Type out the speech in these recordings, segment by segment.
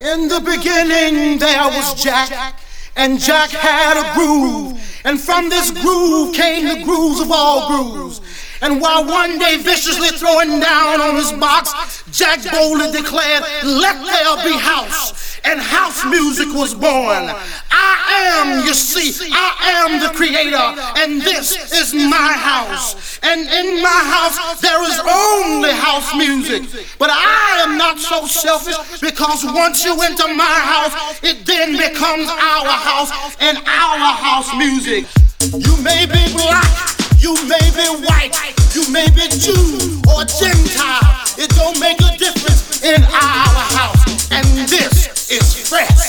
In the beginning there was Jack, and Jack had a groove, and from this groove came the grooves of all grooves. And while one day viciously throwing down on his box, Jack boldly declared, Let there be house. And house music was born. I am, you see, I am the creator, and this is my house. And in my house, there is only house music. But I am not so selfish because once you enter my house, it then becomes our house and our house music. You may be black. You may be white, you may be Jew or Gentile. It don't make a difference in our house. And this is fresh.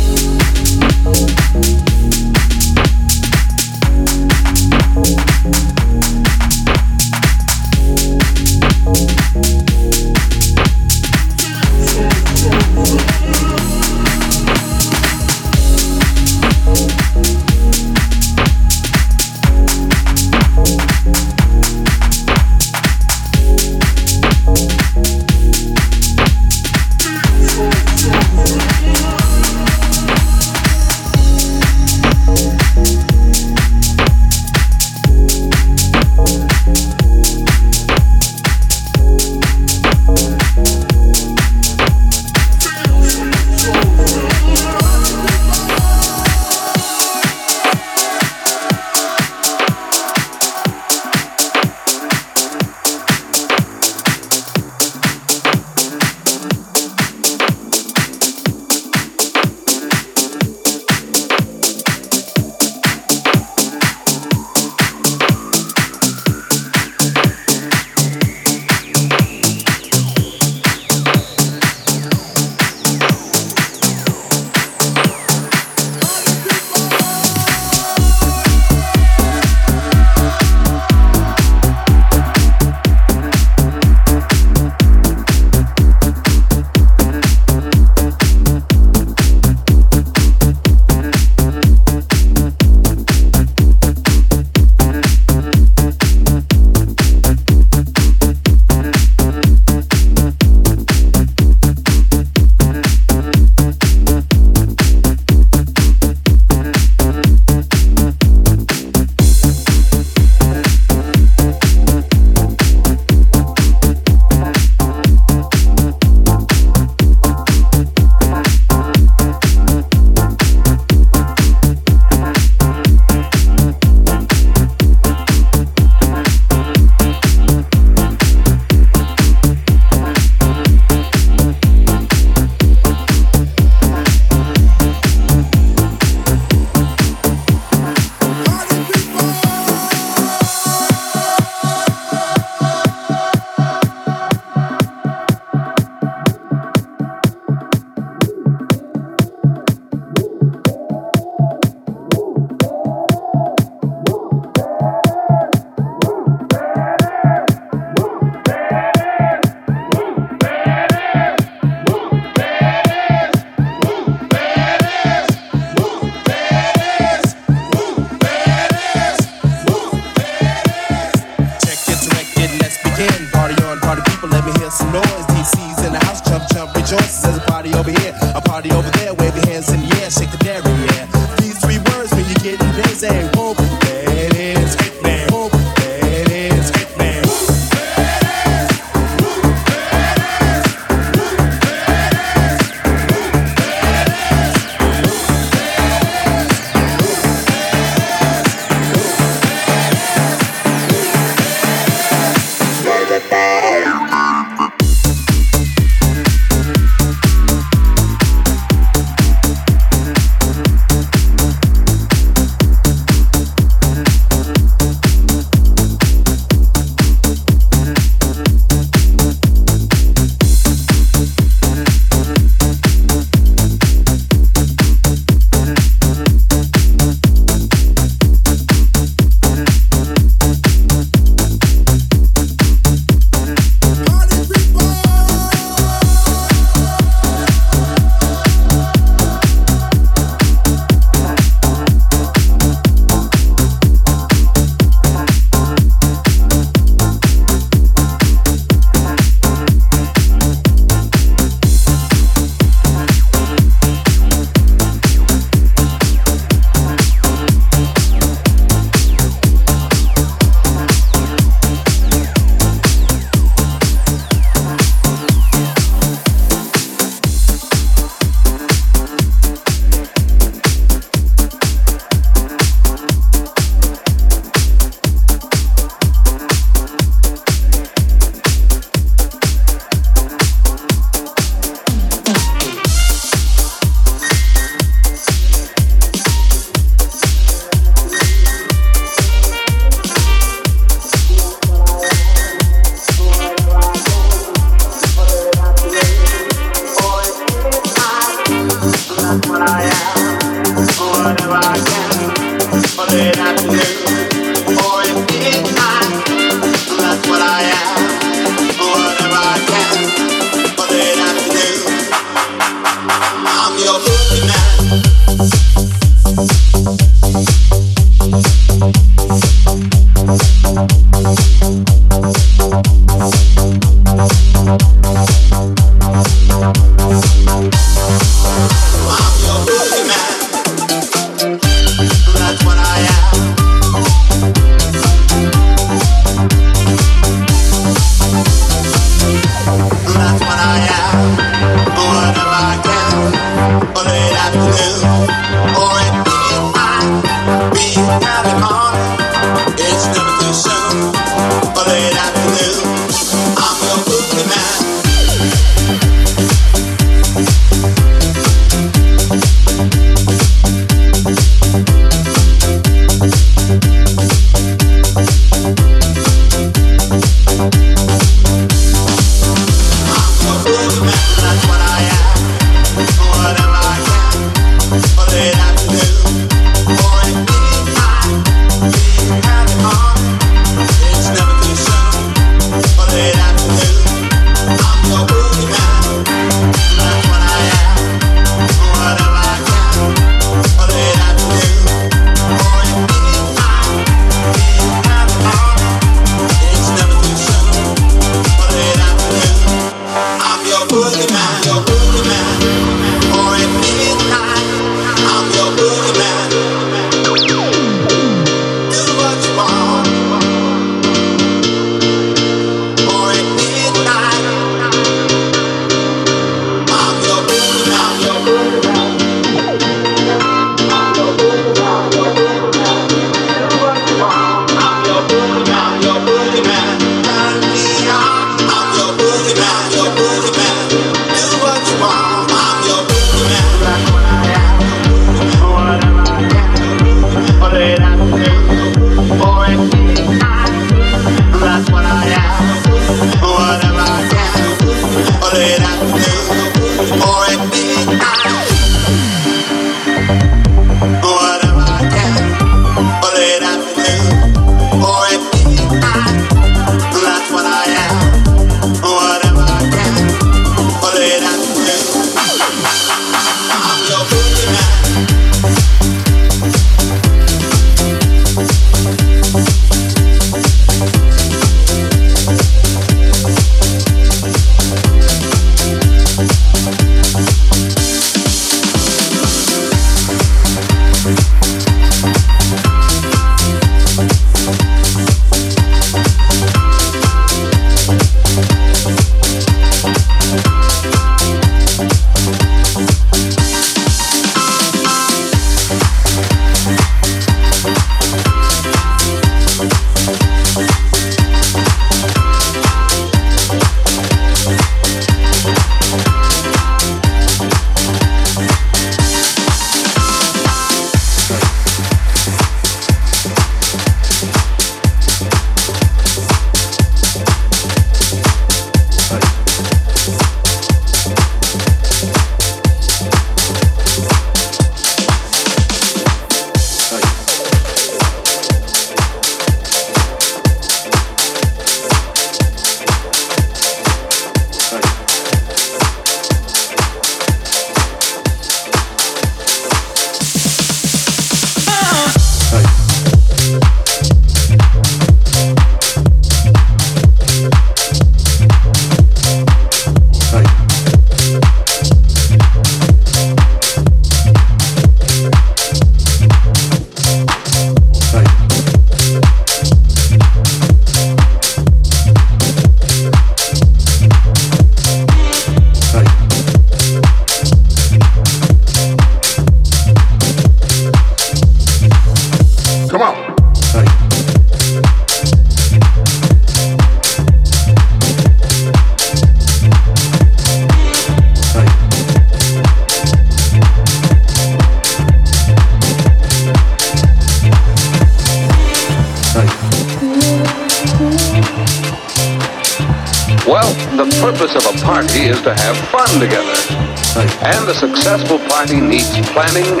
planning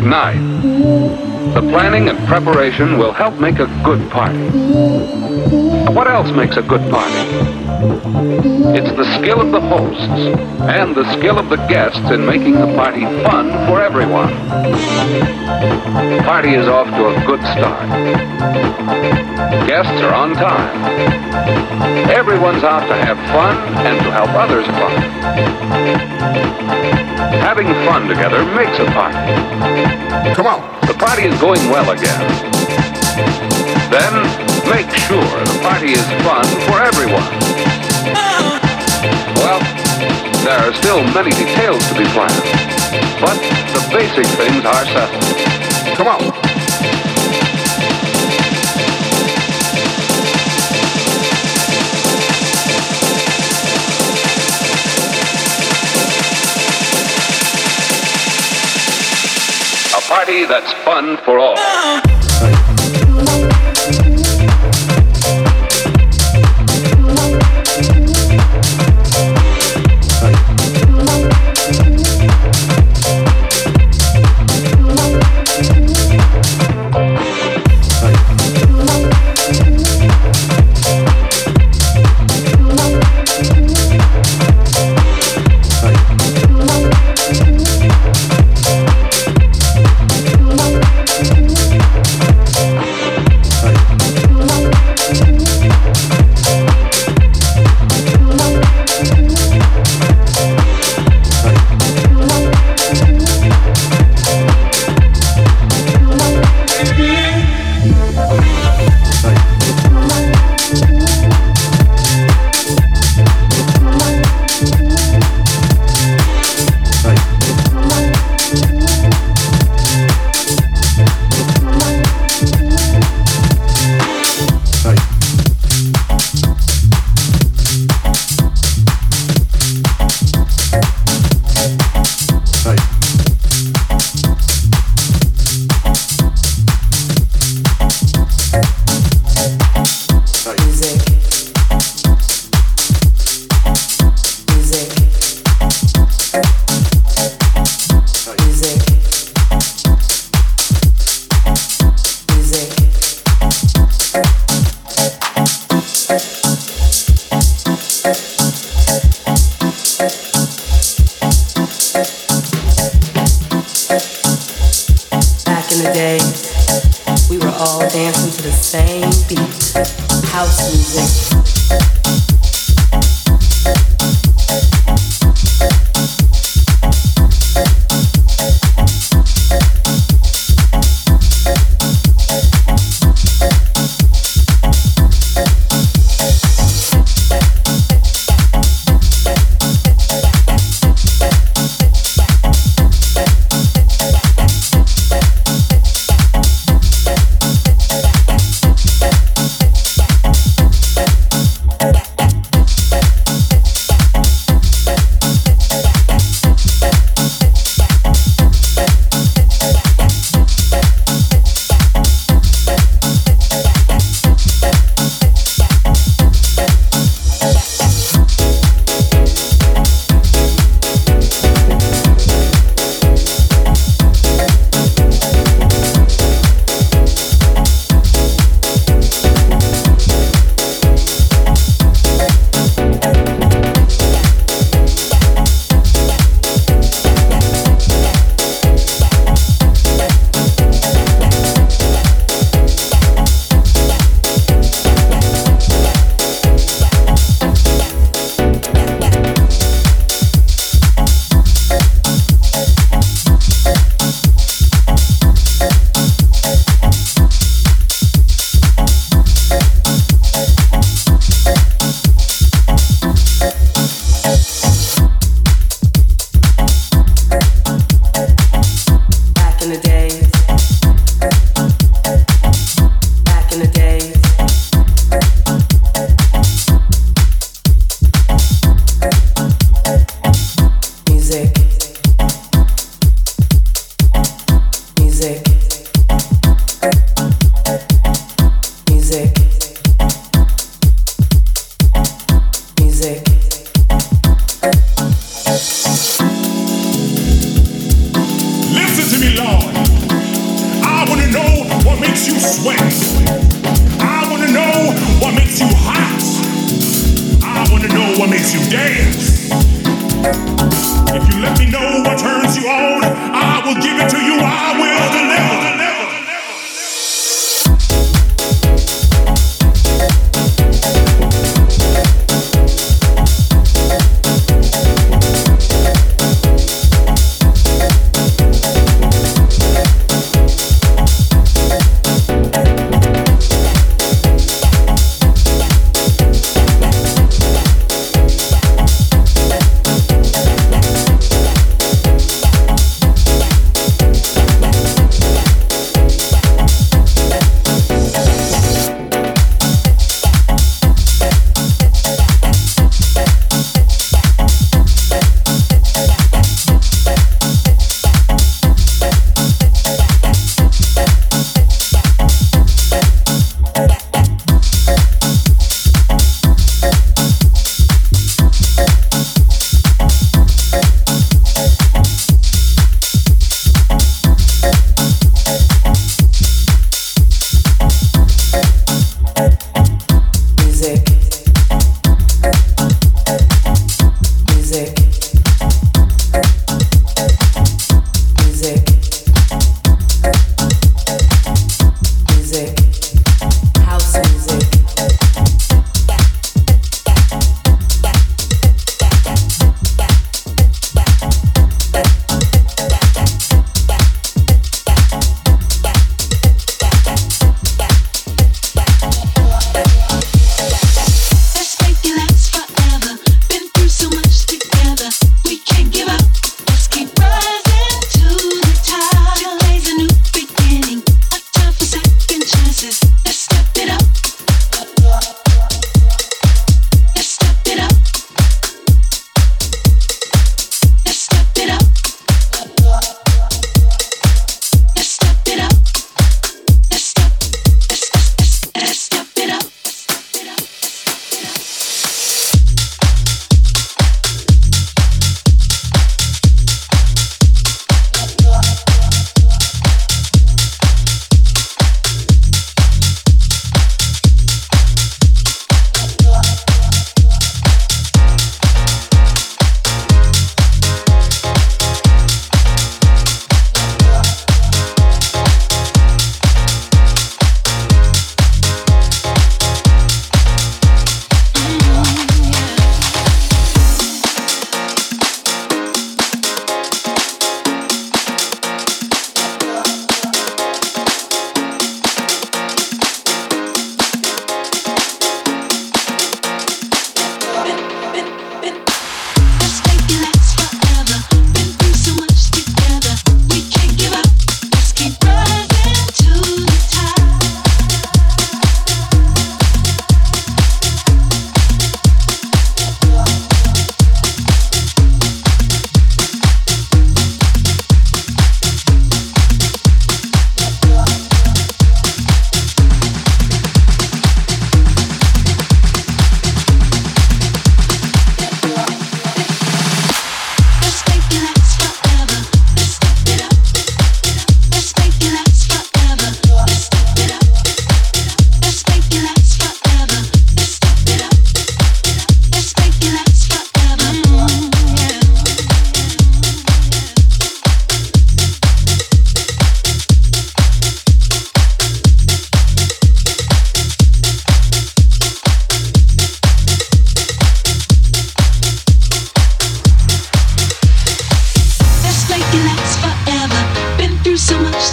night. The planning and preparation will help make a good party. What else makes a good party? It's the skill of the hosts and the skill of the guests in making the party fun for everyone. The party is off to a good start. Guests are on time. Everyone's out to have fun and to help others fun. Having fun together makes a party. Come on. The party is going well again. Then make sure the party is fun for everyone. Well, there are still many details to be planned, but the basic things are settled. Come on. A party that's fun for all. day, we were all dancing to the same beat, house music.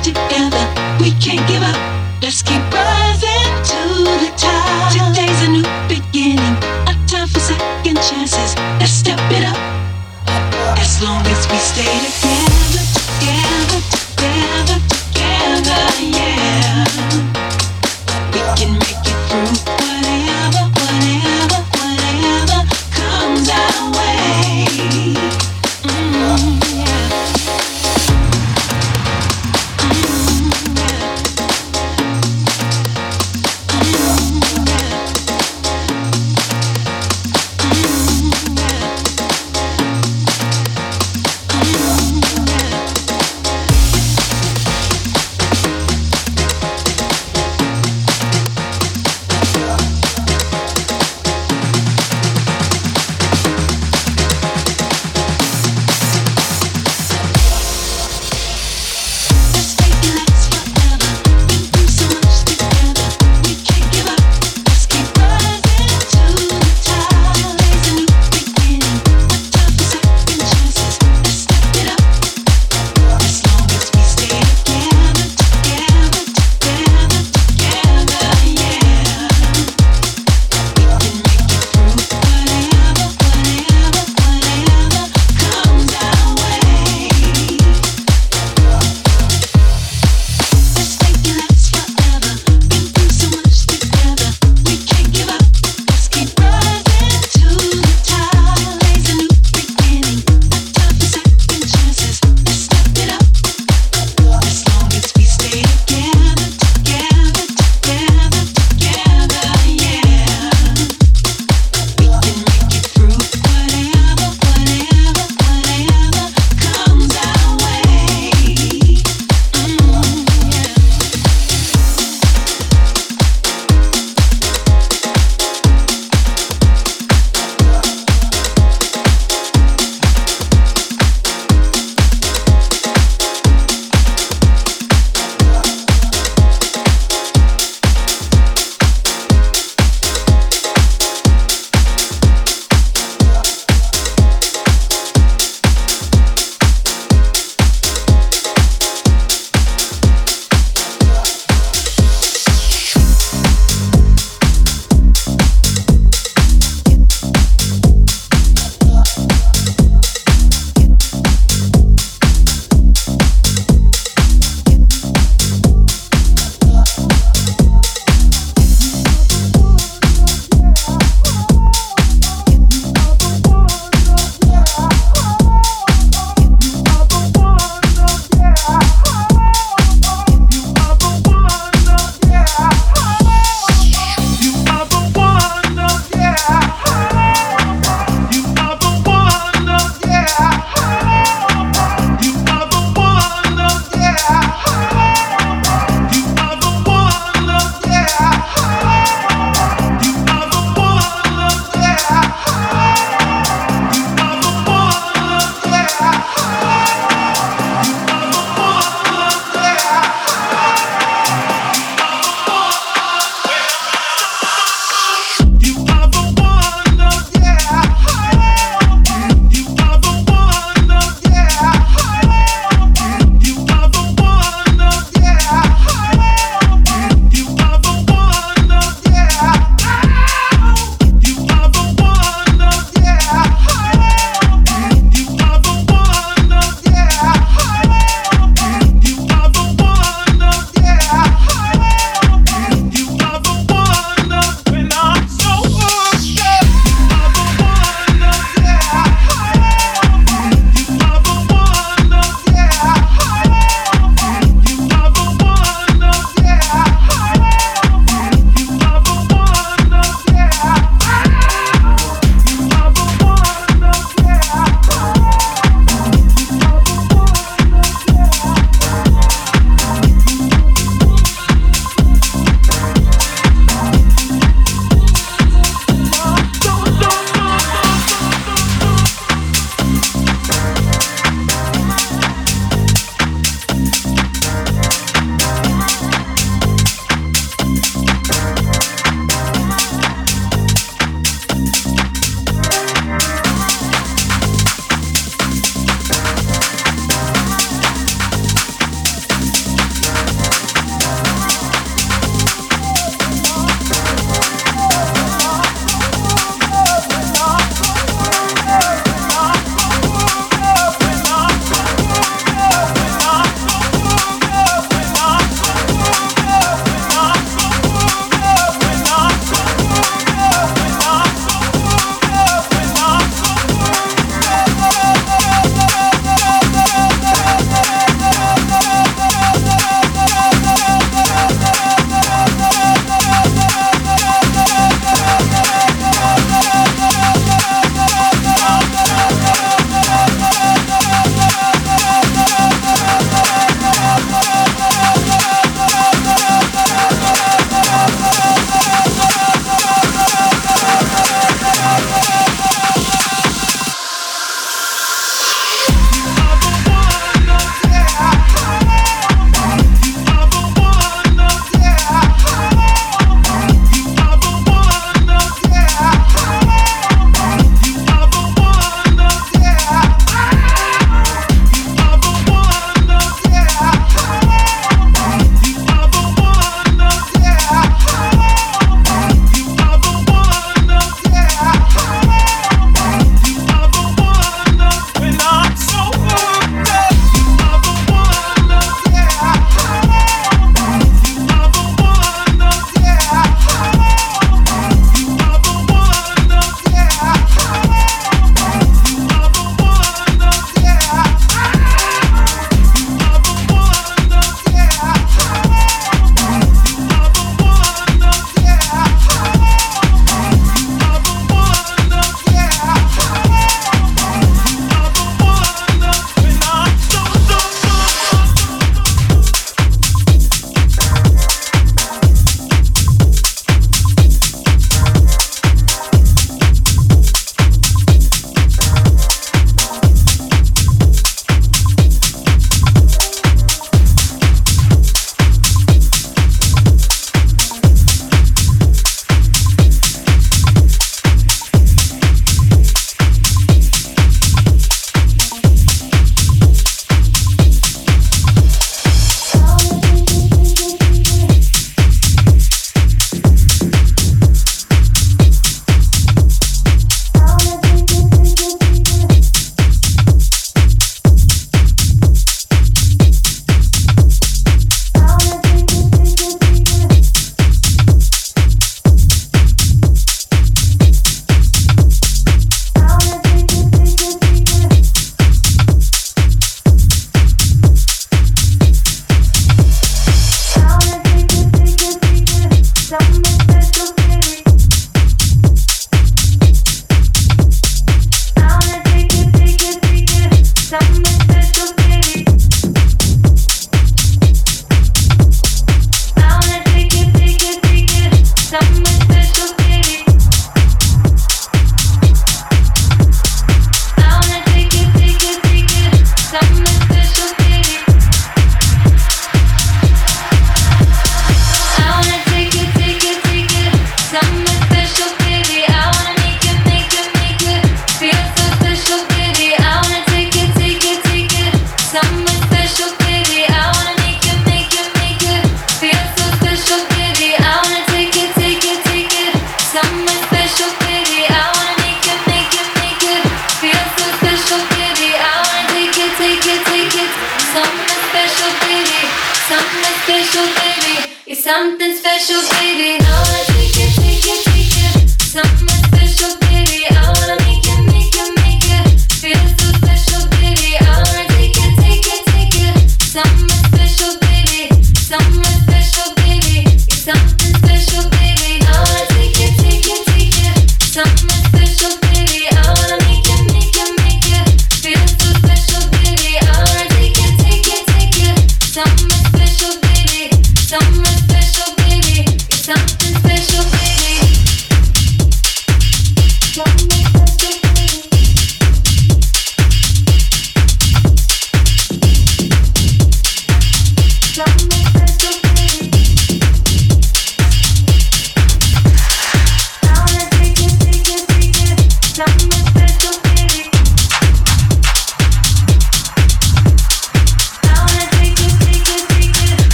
together. We can't give up. Let's keep rising to the top. Today's a new beginning, a time for second chances. Let's step it up. As long as we stay together, together, together, together, yeah.